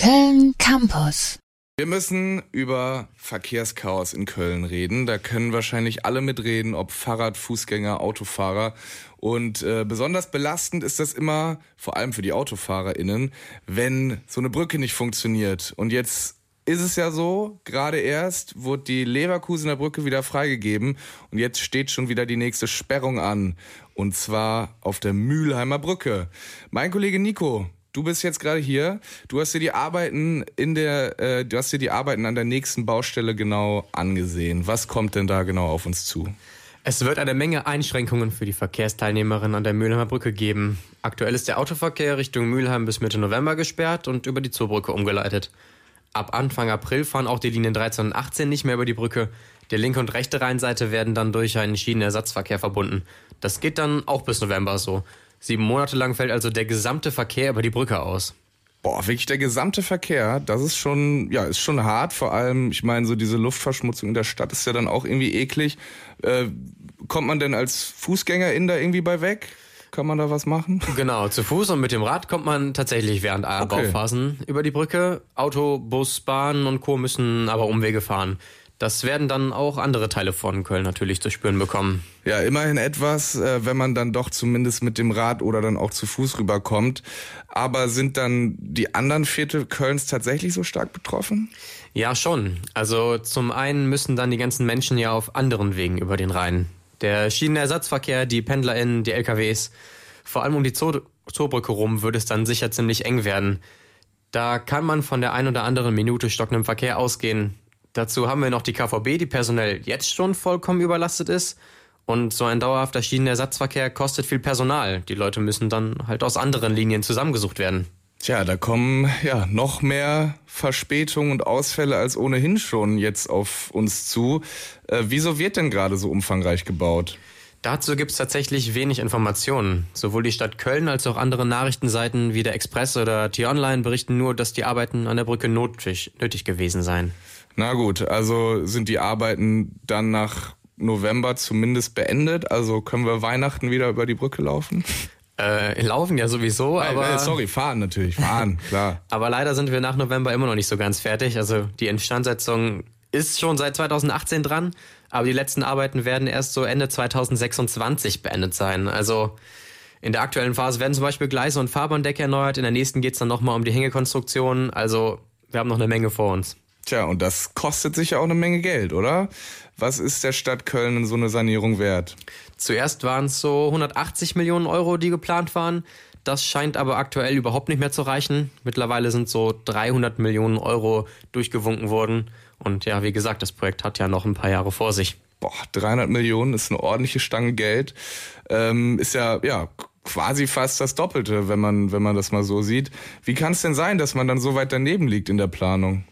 Köln Campus. Wir müssen über Verkehrschaos in Köln reden. Da können wahrscheinlich alle mitreden, ob Fahrrad, Fußgänger, Autofahrer. Und äh, besonders belastend ist das immer, vor allem für die AutofahrerInnen, wenn so eine Brücke nicht funktioniert. Und jetzt ist es ja so, gerade erst wurde die Leverkusener Brücke wieder freigegeben und jetzt steht schon wieder die nächste Sperrung an. Und zwar auf der Mülheimer Brücke. Mein Kollege Nico, du bist jetzt gerade hier. Du hast dir die Arbeiten in der, äh, du hast dir die Arbeiten an der nächsten Baustelle genau angesehen. Was kommt denn da genau auf uns zu? Es wird eine Menge Einschränkungen für die Verkehrsteilnehmerinnen an der Mülheimer Brücke geben. Aktuell ist der Autoverkehr Richtung Mülheim bis Mitte November gesperrt und über die Zoobrücke umgeleitet. Ab Anfang April fahren auch die Linien 13 und 18 nicht mehr über die Brücke. Die linke und rechte Rheinseite werden dann durch einen Schienenersatzverkehr verbunden. Das geht dann auch bis November so. Sieben Monate lang fällt also der gesamte Verkehr über die Brücke aus. Boah, wirklich der gesamte Verkehr, das ist schon, ja, ist schon hart. Vor allem, ich meine, so diese Luftverschmutzung in der Stadt ist ja dann auch irgendwie eklig. Äh, kommt man denn als Fußgängerin da irgendwie bei weg? Kann man da was machen? Genau, zu Fuß und mit dem Rad kommt man tatsächlich während aller okay. Bauphasen über die Brücke. Auto, Bus, Bahn und Co. müssen aber Umwege fahren. Das werden dann auch andere Teile von Köln natürlich zu spüren bekommen. Ja, immerhin etwas, äh, wenn man dann doch zumindest mit dem Rad oder dann auch zu Fuß rüberkommt. Aber sind dann die anderen Viertel Kölns tatsächlich so stark betroffen? Ja, schon. Also zum einen müssen dann die ganzen Menschen ja auf anderen Wegen über den Rhein. Der Schienenersatzverkehr, die PendlerInnen, die LKWs, vor allem um die Zoo Zoobrücke rum wird es dann sicher ziemlich eng werden. Da kann man von der ein oder anderen Minute stockendem Verkehr ausgehen. Dazu haben wir noch die KVB, die personell jetzt schon vollkommen überlastet ist. Und so ein dauerhafter Schienenersatzverkehr kostet viel Personal. Die Leute müssen dann halt aus anderen Linien zusammengesucht werden. Tja, da kommen ja noch mehr Verspätungen und Ausfälle als ohnehin schon jetzt auf uns zu. Äh, wieso wird denn gerade so umfangreich gebaut? Dazu gibt es tatsächlich wenig Informationen. Sowohl die Stadt Köln als auch andere Nachrichtenseiten wie der Express oder T-Online berichten nur, dass die Arbeiten an der Brücke nötig, nötig gewesen seien. Na gut, also sind die Arbeiten dann nach November zumindest beendet? Also können wir Weihnachten wieder über die Brücke laufen? Äh, laufen ja sowieso, aber. Äh, sorry, fahren natürlich, fahren, klar. aber leider sind wir nach November immer noch nicht so ganz fertig. Also die Instandsetzung ist schon seit 2018 dran, aber die letzten Arbeiten werden erst so Ende 2026 beendet sein. Also in der aktuellen Phase werden zum Beispiel Gleise und Fahrbahndecke erneuert, in der nächsten geht es dann nochmal um die Hängekonstruktion. Also wir haben noch eine Menge vor uns. Tja, und das kostet sicher auch eine Menge Geld, oder? Was ist der Stadt Köln so eine Sanierung wert? Zuerst waren es so 180 Millionen Euro, die geplant waren. Das scheint aber aktuell überhaupt nicht mehr zu reichen. Mittlerweile sind so 300 Millionen Euro durchgewunken worden. Und ja, wie gesagt, das Projekt hat ja noch ein paar Jahre vor sich. Boah, 300 Millionen ist eine ordentliche Stange Geld. Ähm, ist ja, ja, quasi fast das Doppelte, wenn man, wenn man das mal so sieht. Wie kann es denn sein, dass man dann so weit daneben liegt in der Planung?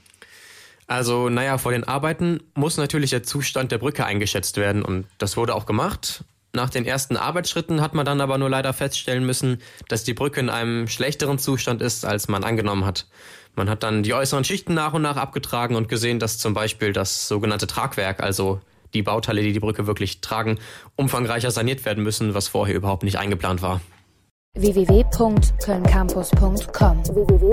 Also, naja, vor den Arbeiten muss natürlich der Zustand der Brücke eingeschätzt werden und das wurde auch gemacht. Nach den ersten Arbeitsschritten hat man dann aber nur leider feststellen müssen, dass die Brücke in einem schlechteren Zustand ist, als man angenommen hat. Man hat dann die äußeren Schichten nach und nach abgetragen und gesehen, dass zum Beispiel das sogenannte Tragwerk, also die Bauteile, die die Brücke wirklich tragen, umfangreicher saniert werden müssen, was vorher überhaupt nicht eingeplant war. www.kölncampus.com www